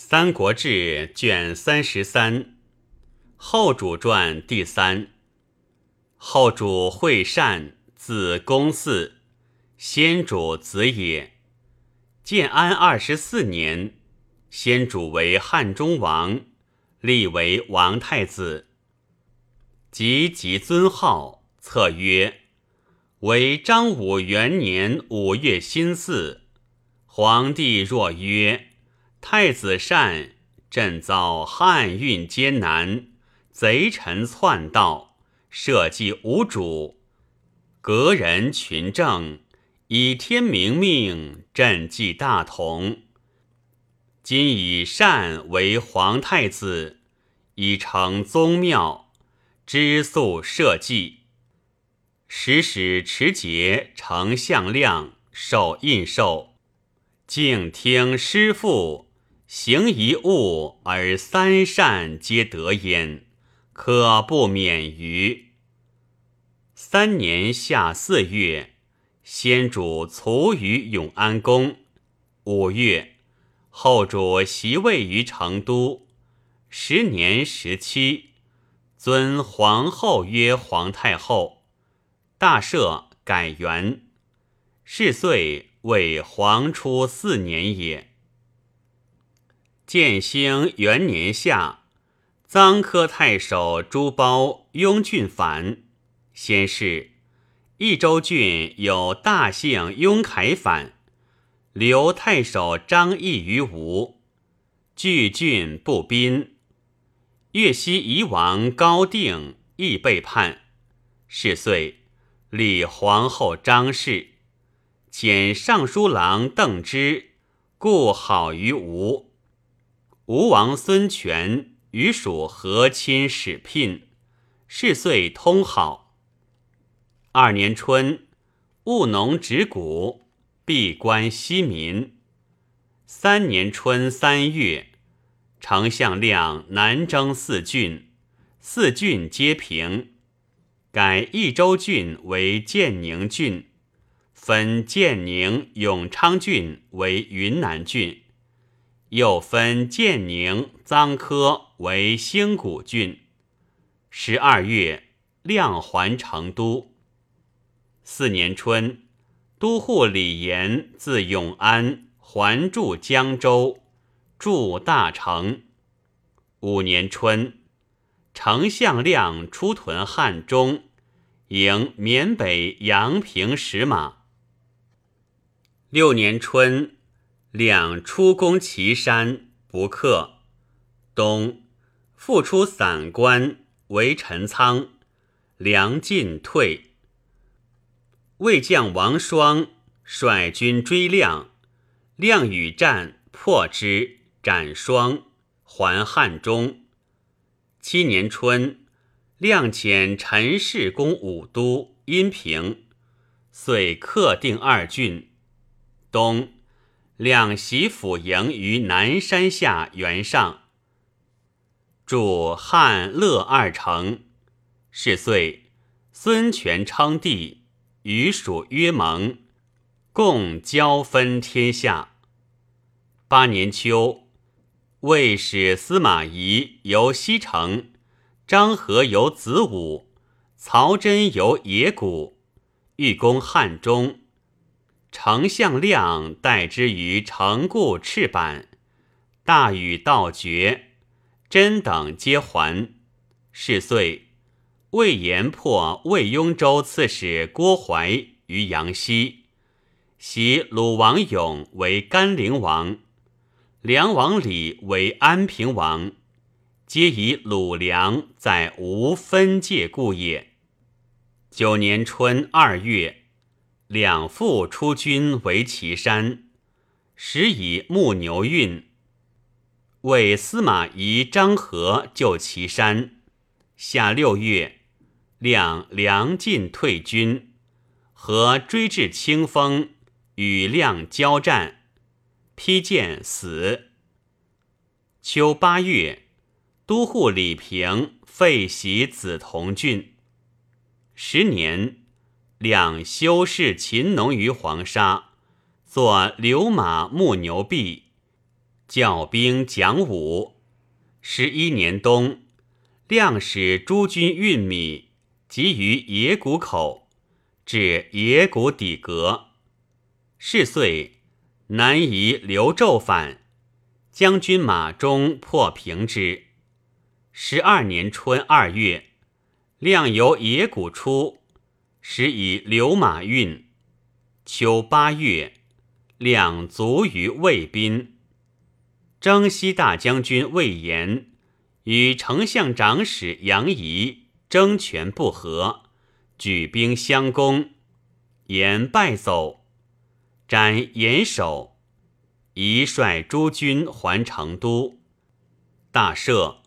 三国志》卷三十三，后主传第三。后主惠善，字公嗣，先主子也。建安二十四年，先主为汉中王，立为王太子。即即尊号，册曰：“为张武元年五月辛巳。”皇帝若曰。太子善，朕遭汉运艰难，贼臣篡道，社稷无主，革人群政，以天明命，朕继大同。今以善为皇太子，以成宗庙，知肃社稷。时使持节丞相亮受印绶，敬听师父。行一物而三善皆得焉，可不免于。三年夏四月，先主卒于永安宫。五月，后主袭位于成都。时年十七，尊皇后曰皇太后。大赦，改元。是岁为皇初四年也。建兴元年夏，臧科太守朱褒雍郡反。先是，益州郡有大姓雍凯反，留太守张毅于吴，据郡不宾。越西夷王高定亦背叛。是岁，立皇后张氏，遣尚书郎邓芝，故好于吴。吴王孙权与蜀和亲使聘，是岁通好。二年春，务农植谷，闭关息民。三年春三月，丞相亮南征四郡，四郡皆平，改益州郡为建宁郡，分建宁、永昌郡为云南郡。又分建宁、臧科为兴古郡。十二月，亮还成都。四年春，都护李严自永安还驻江州，驻大成。五年春，丞相亮出屯汉中，迎缅北阳平使马。六年春。两出攻岐山，不克。冬，复出散关，为陈仓。粮尽退。魏将王双率军追亮，亮与战，破之，斩双，还汉中。七年春，亮遣陈氏攻武都、阴平，遂克定二郡。冬。两袭府营于南山下原上，筑汉乐二城。是岁，孙权称帝，与蜀约盟，共交分天下。八年秋，魏使司马懿游西城，张合游子午，曹真游野谷，欲攻汉中。丞相亮待之于城固赤坂，大禹道绝，真等皆还。是岁，魏延破魏雍州刺史郭淮于阳西，袭鲁王勇为甘陵王，梁王李为安平王，皆以鲁梁在吴分界故也。九年春二月。两父出军为岐山，时以牧牛运，为司马懿、张合救岐山。夏六月，两梁进退军，和追至清风，与亮交战，披剑死。秋八月，都护李平废袭梓潼郡。十年。两修饰秦农于黄沙，作流马牧牛币，教兵讲武。十一年冬，亮使诸军运米，集于野谷口，至野谷底阁。是岁，南夷刘胄反，将军马忠破平之。十二年春二月，亮由野谷出，时以流马运。秋八月，两卒于魏滨。征西大将军魏延与丞相长史杨仪争权不和，举兵相攻，延败走，斩延首。仪率诸军还成都。大赦。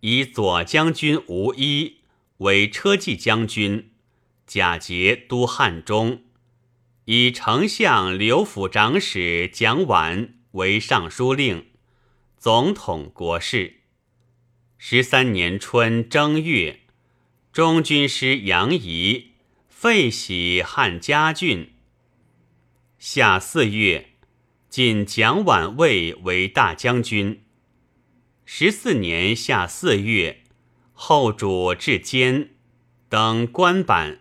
以左将军吴一为车骑将军，假节都汉中；以丞相刘府长史蒋琬为尚书令，总统国事。十三年春正月，中军师杨仪废徙汉家郡。夏四月，晋蒋琬位为大将军。十四年夏四月，后主至监，登官板，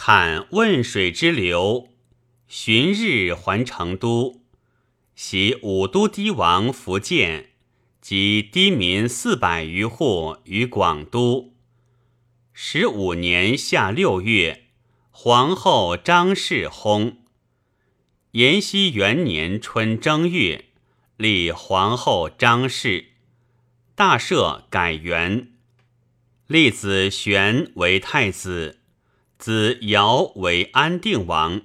看汶水之流，旬日还成都。袭武都堤王福建及堤民四百余户于广都。十五年夏六月，皇后张氏薨。延熙元年春正月。立皇后张氏，大赦改元，立子玄为太子，子尧为安定王。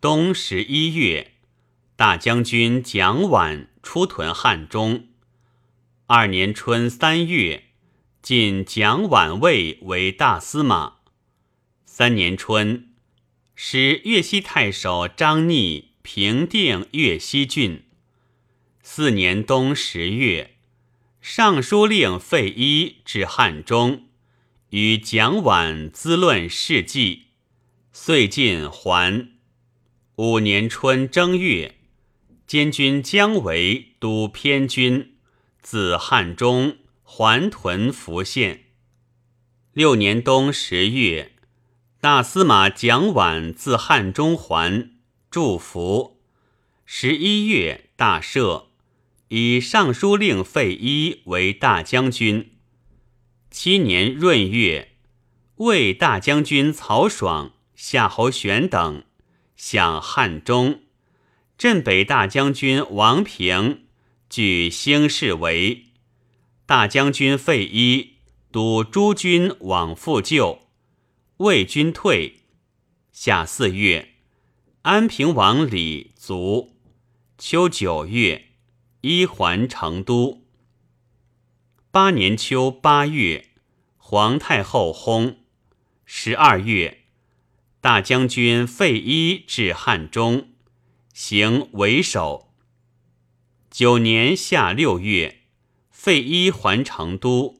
冬十一月，大将军蒋琬出屯汉中。二年春三月，晋蒋琬位为大司马。三年春，使越西太守张逆平定越西郡。四年冬十月，尚书令费祎至汉中，与蒋琬咨论事迹，遂进还。五年春正月，监军姜维督偏军，自汉中还屯福县。六年冬十月，大司马蒋琬自汉中还，祝福。十一月，大赦。以尚书令费祎为大将军。七年闰月，魏大将军曹爽、夏侯玄等向汉中。镇北大将军王平据兴士为大将军费祎督诸军往复救。魏军退。夏四月，安平王李卒。秋九月。一还成都。八年秋八月，皇太后薨。十二月，大将军费祎至汉中，行为首。九年夏六月，费祎还成都。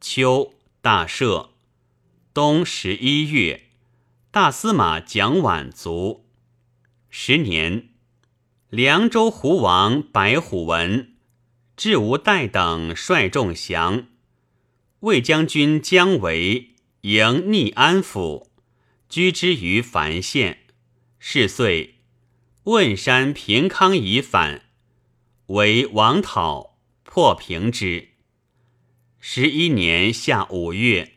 秋大赦。冬十一月，大司马蒋琬卒。十年。凉州胡王白虎文、智无代等率众降，魏将军姜维迎逆安府，居之于樊县。是岁，汶山平康已反，为王讨，破平之。十一年夏五月，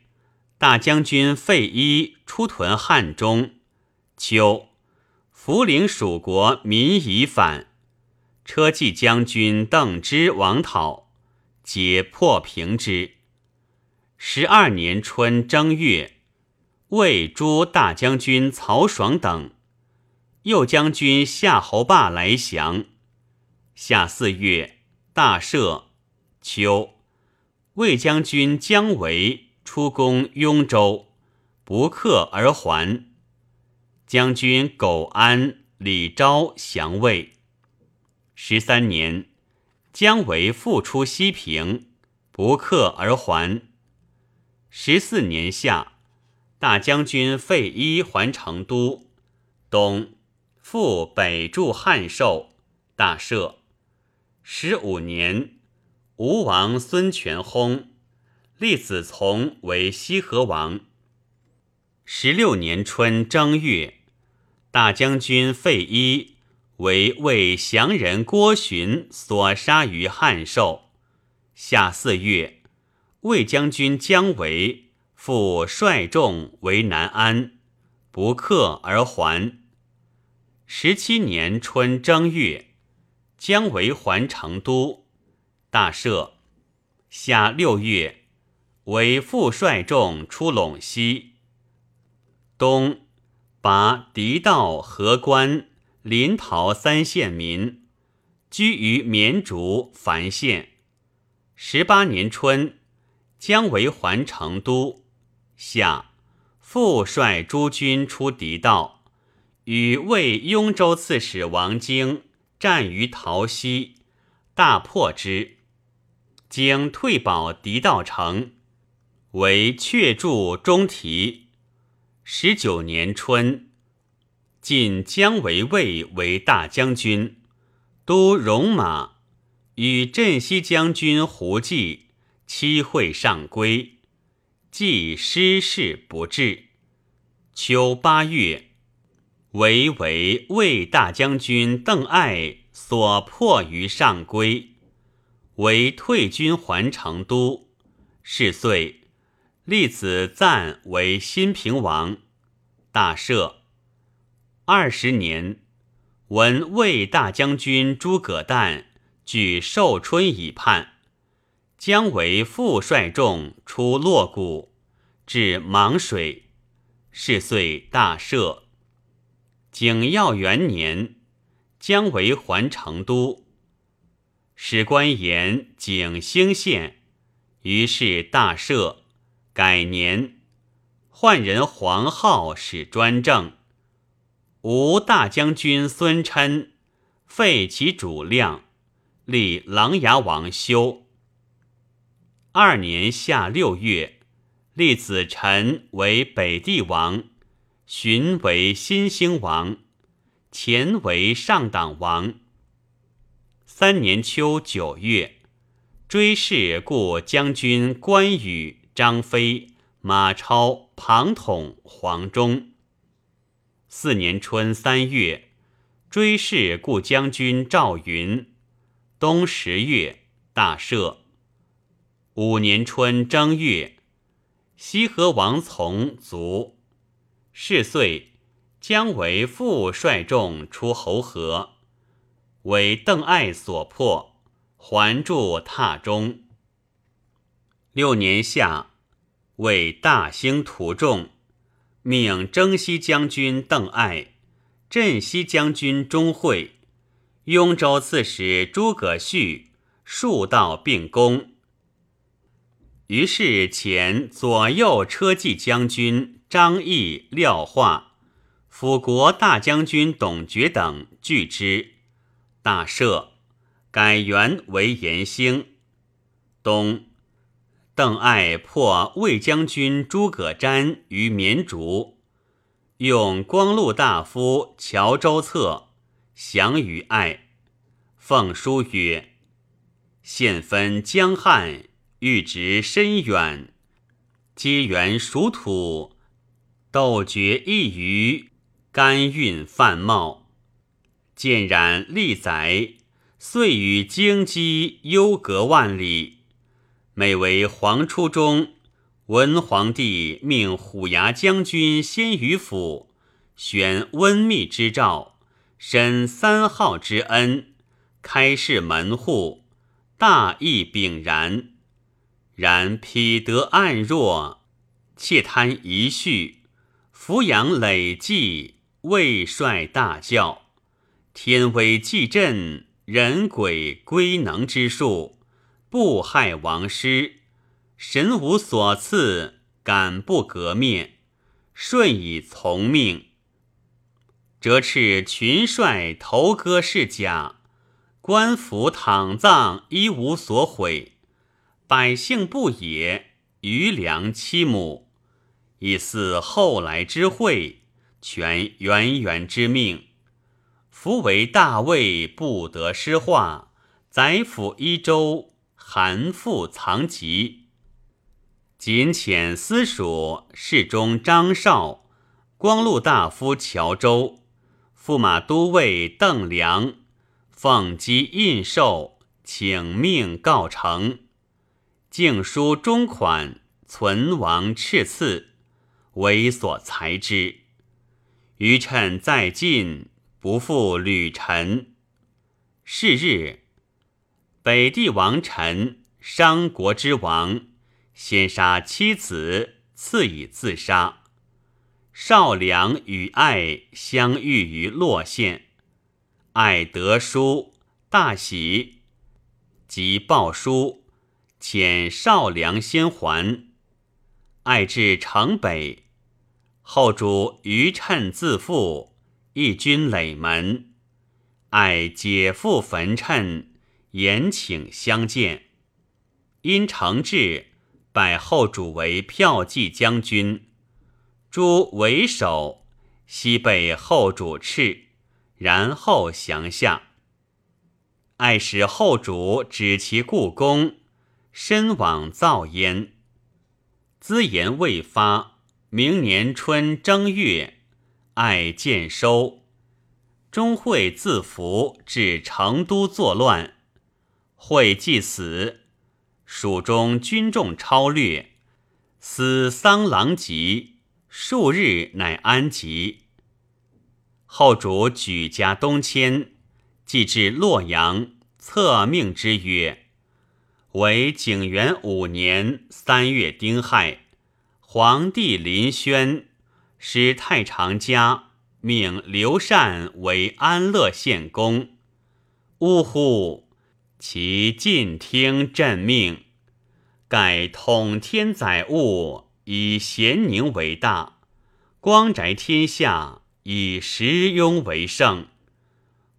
大将军费祎出屯汉中。秋。福陵蜀国民已反，车骑将军邓芝王讨，皆破平之。十二年春正月，魏诸大将军曹爽等，右将军夏侯霸来降。夏四月，大赦。秋，魏将军姜维出攻雍州，不克而还。将军苟安、李昭降魏。十三年，姜维复出西平，不克而还。十四年夏，大将军费祎还成都。冬，复北驻汉寿，大赦。十五年，吴王孙权薨，立子从为西河王。十六年春正月，大将军费祎为魏降人郭循所杀于汉寿。夏四月，魏将军姜维复率众为南安，不克而还。十七年春正月。姜维还成都，大赦。夏六月，为副率众出陇西。冬，拔狄道、河关、临洮三县民，居于绵竹、樊县。十八年春，姜维还成都。夏，复率诸军出狄道，与魏雍州刺史王经。战于陶溪，大破之。经退保狄道城，为阙筑中提。十九年春，晋姜维魏为大将军，都戎马，与镇西将军胡济期会上归，既失事不至。秋八月。为为魏大将军邓艾所破于上归，为退军还成都。是岁，立子赞为新平王，大赦。二十年，闻魏大将军诸葛诞据寿春以叛，姜维复率众出洛谷，至芒水。是岁，大赦。景耀元年，姜维还成都，史官言景兴县，于是大赦，改年，换人黄皓使专政。吴大将军孙琛废其主量，立琅琊王修。二年夏六月，立子臣为北帝王。荀为新兴王，前为上党王。三年秋九月，追谥故将军关羽、张飞、马超、庞统、黄忠。四年春三月，追谥故将军赵云。冬十月，大赦。五年春正月，西河王从卒。是岁，姜维复率众出侯河，为邓艾所破，还驻榻中。六年夏，为大兴屠众，命征西将军邓艾、镇西将军钟会、雍州刺史诸葛绪数道并攻。于是遣左右车骑将军。张毅、廖化、辅国大将军董厥等拒之，大赦，改元为延兴。冬，邓艾破魏将军诸葛瞻于绵竹，用光禄大夫乔州策降于艾，奉书曰：“现分江汉，欲直深远，皆原属土。”斗绝一隅，甘运泛茂，渐染历载，遂与荆棘幽隔万里。每为皇初中，文皇帝命虎牙将军先于府，选温密之诏，申三号之恩，开示门户，大义炳然。然匹得暗弱，窃贪遗绪。扶养累计，未率大教，天威既震，人鬼归能之术，不害王师，神无所赐，敢不革灭？顺以从命，折斥群帅头戈是甲，官服躺葬，一无所毁。百姓不也，余粮七亩。以似后来之惠，全源源之命。夫为大魏不得失化，宰府一州韩复藏疾。仅遣司属侍中张绍、光禄大夫乔州、驸马都尉邓良，奉机印绶，请命告成。敬书中款，存亡敕赐，为所裁之。余趁在晋，不复履陈。是日，北帝王臣，商国之王，先杀妻子，次以自杀。少良与爱相遇于洛县，爱得书，大喜，即报书，遣少良先还。爱至城北，后主余趁自负，一军垒门。爱解父焚趁，言请相见。因承制，拜后主为骠骑将军，诸为首，西被后主敕，然后降下。爱使后主指其故宫，身往造焉。资言未发，明年春正月，爱见收。钟会自服至成都作乱，会既死，蜀中军众超略，死丧狼藉，数日乃安疾。后主举家东迁，即至洛阳，册命之曰：“为景元五年三月丁亥，皇帝临轩，使太常家。”命刘禅为安乐县公。呜呼！其尽听朕命，盖统天载物，以咸宁为大；光宅天下，以时雍为盛。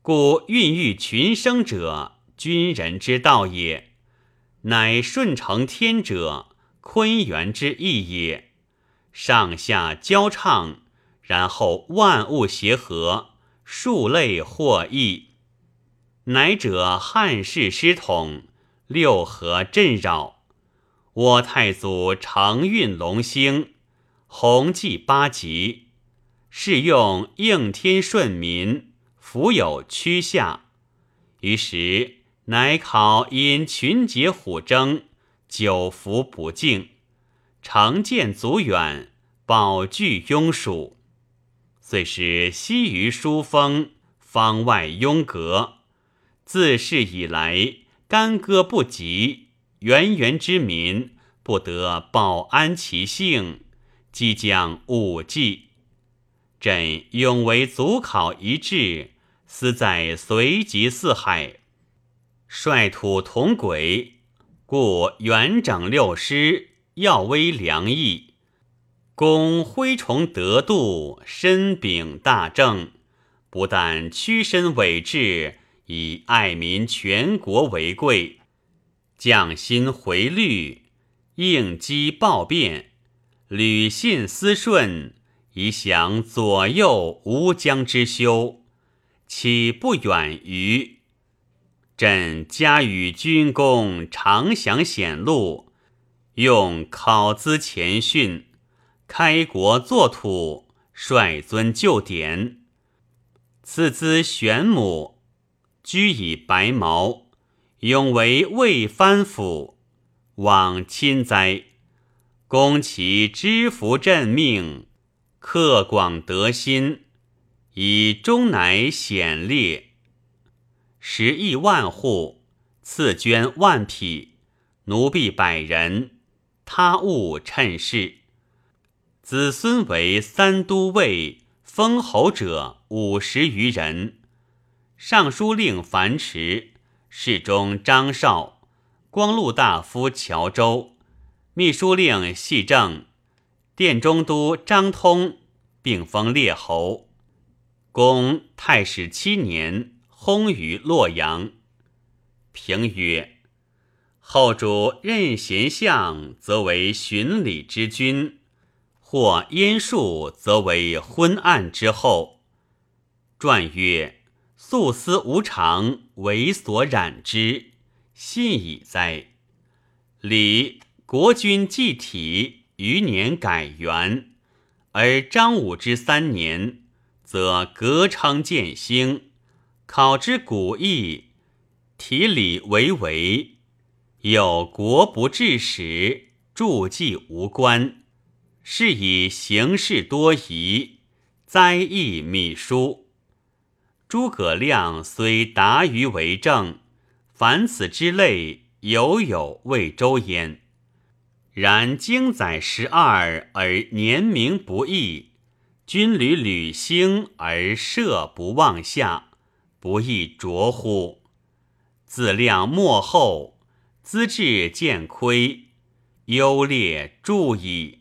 故孕育群生者，君人之道也；乃顺承天者，坤元之意也。上下交畅。然后万物协和，数类获益，乃者汉室师统，六合震扰。我太祖承运龙兴，弘济八极，是用应天顺民，福有趋下。于是乃考因群结虎争，久服不敬，常见足远，保具庸属。遂使西于书风，方外拥隔。自是以来，干戈不及，源源之民不得保安其性，即将武计。朕永为祖考一致，思在随即四海，率土同轨，故元整六师，耀威良义。公恢崇德度，身秉大政，不但屈身委志，以爱民全国为贵，匠心回律，应机报变，履信思顺，以享左右吴江之休，岂不远于？朕加与军功，常享显禄，用考资前训。开国作土，率尊就典，赐资玄母，居以白毛，永为魏藩府，往亲哉！攻其知福朕命，克广德心，以终乃显烈。十亿万户，赐捐万匹，奴婢百人，他物趁势。子孙为三都尉、封侯者五十余人。尚书令樊迟、侍中张绍、光禄大夫乔州、秘书令系正、殿中都张通，并封列侯。公太史七年，薨于洛阳。评曰：后主任贤相，则为循礼之君。或燕术，则为昏暗之后。传曰：素思无常为所染之，信矣哉！李国君继体，余年改元，而张武之三年，则革昌建兴，考之古义，体理为为，有国不治史，注记无关，是以形事多疑，灾异秘书。诸葛亮虽达于为政，凡此之类，犹有魏周焉。然经载十二而年名不易，军旅履兴而射不忘下，不亦浊乎？自量末后，资质渐亏，优劣著矣。